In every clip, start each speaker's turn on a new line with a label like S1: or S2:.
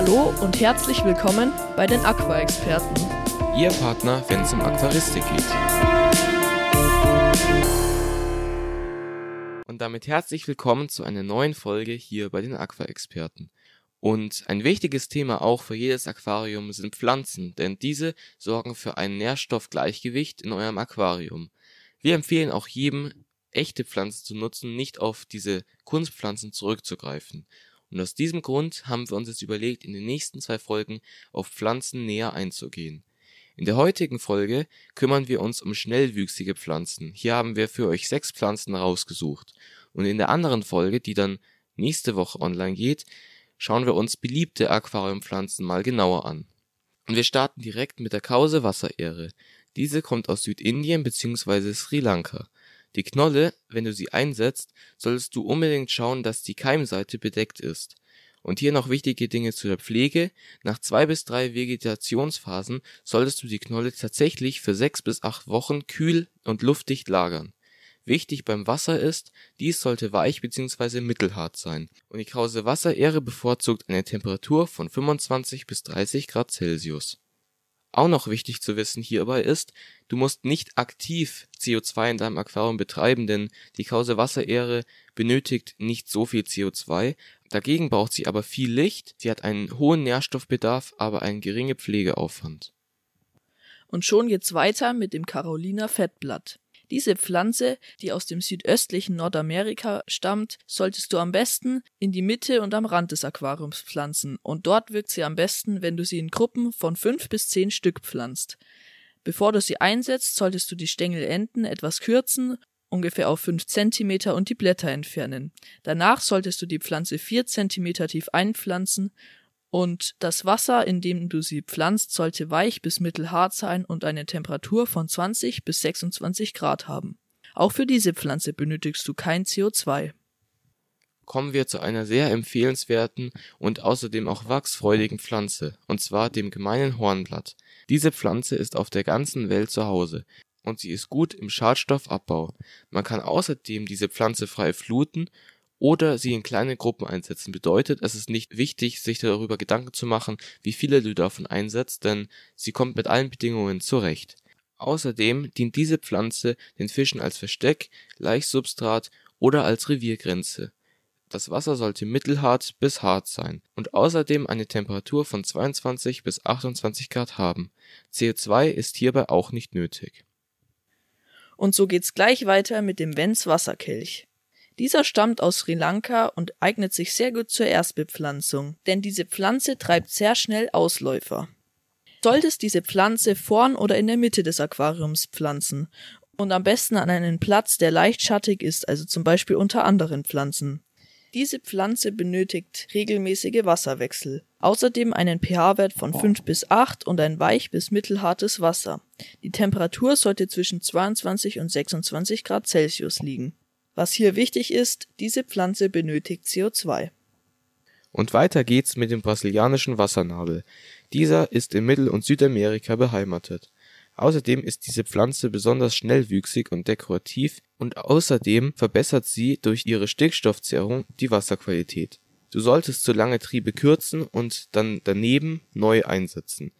S1: Hallo und herzlich willkommen bei den Aqua-Experten.
S2: Ihr Partner, wenn es um Aquaristik geht. Und damit herzlich willkommen zu einer neuen Folge hier bei den Aqua-Experten. Und ein wichtiges Thema auch für jedes Aquarium sind Pflanzen, denn diese sorgen für ein Nährstoffgleichgewicht in eurem Aquarium. Wir empfehlen auch jedem, echte Pflanzen zu nutzen, nicht auf diese Kunstpflanzen zurückzugreifen. Und aus diesem Grund haben wir uns jetzt überlegt, in den nächsten zwei Folgen auf Pflanzen näher einzugehen. In der heutigen Folge kümmern wir uns um schnellwüchsige Pflanzen. Hier haben wir für euch sechs Pflanzen rausgesucht. Und in der anderen Folge, die dann nächste Woche online geht, schauen wir uns beliebte Aquariumpflanzen mal genauer an. Und wir starten direkt mit der Krause Wasserehre. Diese kommt aus Südindien bzw. Sri Lanka. Die Knolle, wenn du sie einsetzt, solltest du unbedingt schauen, dass die Keimseite bedeckt ist. Und hier noch wichtige Dinge zu der Pflege. Nach zwei bis drei Vegetationsphasen solltest du die Knolle tatsächlich für sechs bis acht Wochen kühl und luftdicht lagern. Wichtig beim Wasser ist, dies sollte weich bzw. mittelhart sein und die Krause Wasserehre bevorzugt eine Temperatur von 25 bis 30 Grad Celsius. Auch noch wichtig zu wissen hierbei ist, du musst nicht aktiv CO2 in deinem Aquarium betreiben, denn die Krause Wasserehre benötigt nicht so viel CO2, dagegen braucht sie aber viel Licht, sie hat einen hohen Nährstoffbedarf, aber einen geringen Pflegeaufwand.
S1: Und schon geht's weiter mit dem Carolina Fettblatt. Diese Pflanze, die aus dem südöstlichen Nordamerika stammt, solltest du am besten in die Mitte und am Rand des Aquariums pflanzen und dort wirkt sie am besten, wenn du sie in Gruppen von fünf bis zehn Stück pflanzt. Bevor du sie einsetzt, solltest du die Stängelenden etwas kürzen, ungefähr auf fünf Zentimeter und die Blätter entfernen. Danach solltest du die Pflanze vier Zentimeter tief einpflanzen und das Wasser, in dem du sie pflanzt, sollte weich bis mittelhart sein und eine Temperatur von 20 bis 26 Grad haben. Auch für diese Pflanze benötigst du kein CO2.
S2: Kommen wir zu einer sehr empfehlenswerten und außerdem auch wachsfreudigen Pflanze, und zwar dem gemeinen Hornblatt. Diese Pflanze ist auf der ganzen Welt zu Hause und sie ist gut im Schadstoffabbau. Man kann außerdem diese Pflanze frei fluten oder sie in kleine Gruppen einsetzen. Bedeutet, es ist nicht wichtig, sich darüber Gedanken zu machen, wie viele du davon einsetzt, denn sie kommt mit allen Bedingungen zurecht. Außerdem dient diese Pflanze den Fischen als Versteck, Laichsubstrat oder als Reviergrenze. Das Wasser sollte mittelhart bis hart sein und außerdem eine Temperatur von 22 bis 28 Grad haben. CO2 ist hierbei auch nicht nötig.
S1: Und so geht's gleich weiter mit dem Vents Wasserkelch. Dieser stammt aus Sri Lanka und eignet sich sehr gut zur Erstbepflanzung, denn diese Pflanze treibt sehr schnell Ausläufer. Solltest diese Pflanze vorn oder in der Mitte des Aquariums pflanzen und am besten an einen Platz, der leicht schattig ist, also zum Beispiel unter anderen Pflanzen. Diese Pflanze benötigt regelmäßige Wasserwechsel, außerdem einen pH-Wert von 5 bis 8 und ein weich bis mittelhartes Wasser. Die Temperatur sollte zwischen 22 und 26 Grad Celsius liegen. Was hier wichtig ist, diese Pflanze benötigt CO2.
S2: Und weiter geht's mit dem brasilianischen Wassernadel. Dieser ist in Mittel- und Südamerika beheimatet. Außerdem ist diese Pflanze besonders schnellwüchsig und dekorativ und außerdem verbessert sie durch ihre Stickstoffzehrung die Wasserqualität. Du solltest so lange Triebe kürzen und dann daneben neu einsetzen.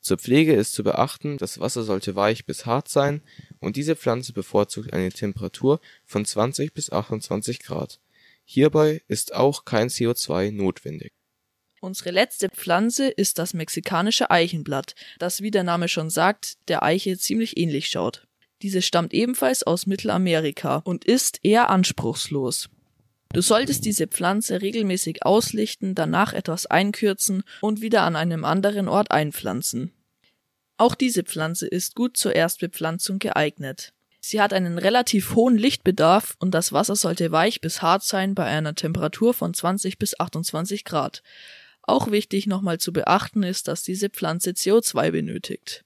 S2: Zur Pflege ist zu beachten, das Wasser sollte weich bis hart sein und diese Pflanze bevorzugt eine Temperatur von 20 bis 28 Grad. Hierbei ist auch kein CO2 notwendig.
S1: Unsere letzte Pflanze ist das mexikanische Eichenblatt, das wie der Name schon sagt, der Eiche ziemlich ähnlich schaut. Diese stammt ebenfalls aus Mittelamerika und ist eher anspruchslos. Du solltest diese Pflanze regelmäßig auslichten, danach etwas einkürzen und wieder an einem anderen Ort einpflanzen. Auch diese Pflanze ist gut zur Erstbepflanzung geeignet. Sie hat einen relativ hohen Lichtbedarf und das Wasser sollte weich bis hart sein bei einer Temperatur von 20 bis 28 Grad. Auch wichtig nochmal zu beachten ist, dass diese Pflanze CO2 benötigt.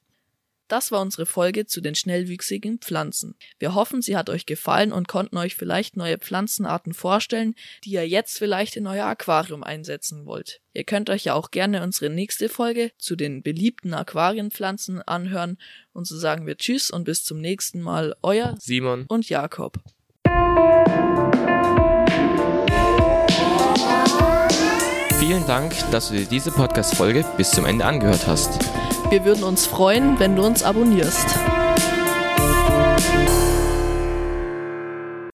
S1: Das war unsere Folge zu den schnellwüchsigen Pflanzen. Wir hoffen, sie hat euch gefallen und konnten euch vielleicht neue Pflanzenarten vorstellen, die ihr jetzt vielleicht in euer Aquarium einsetzen wollt. Ihr könnt euch ja auch gerne unsere nächste Folge zu den beliebten Aquarienpflanzen anhören und so sagen wir Tschüss und bis zum nächsten Mal. Euer
S2: Simon
S1: und Jakob.
S2: vielen Dank, dass du dir diese Podcast-Folge bis zum Ende angehört hast.
S1: Wir würden uns freuen, wenn du uns abonnierst.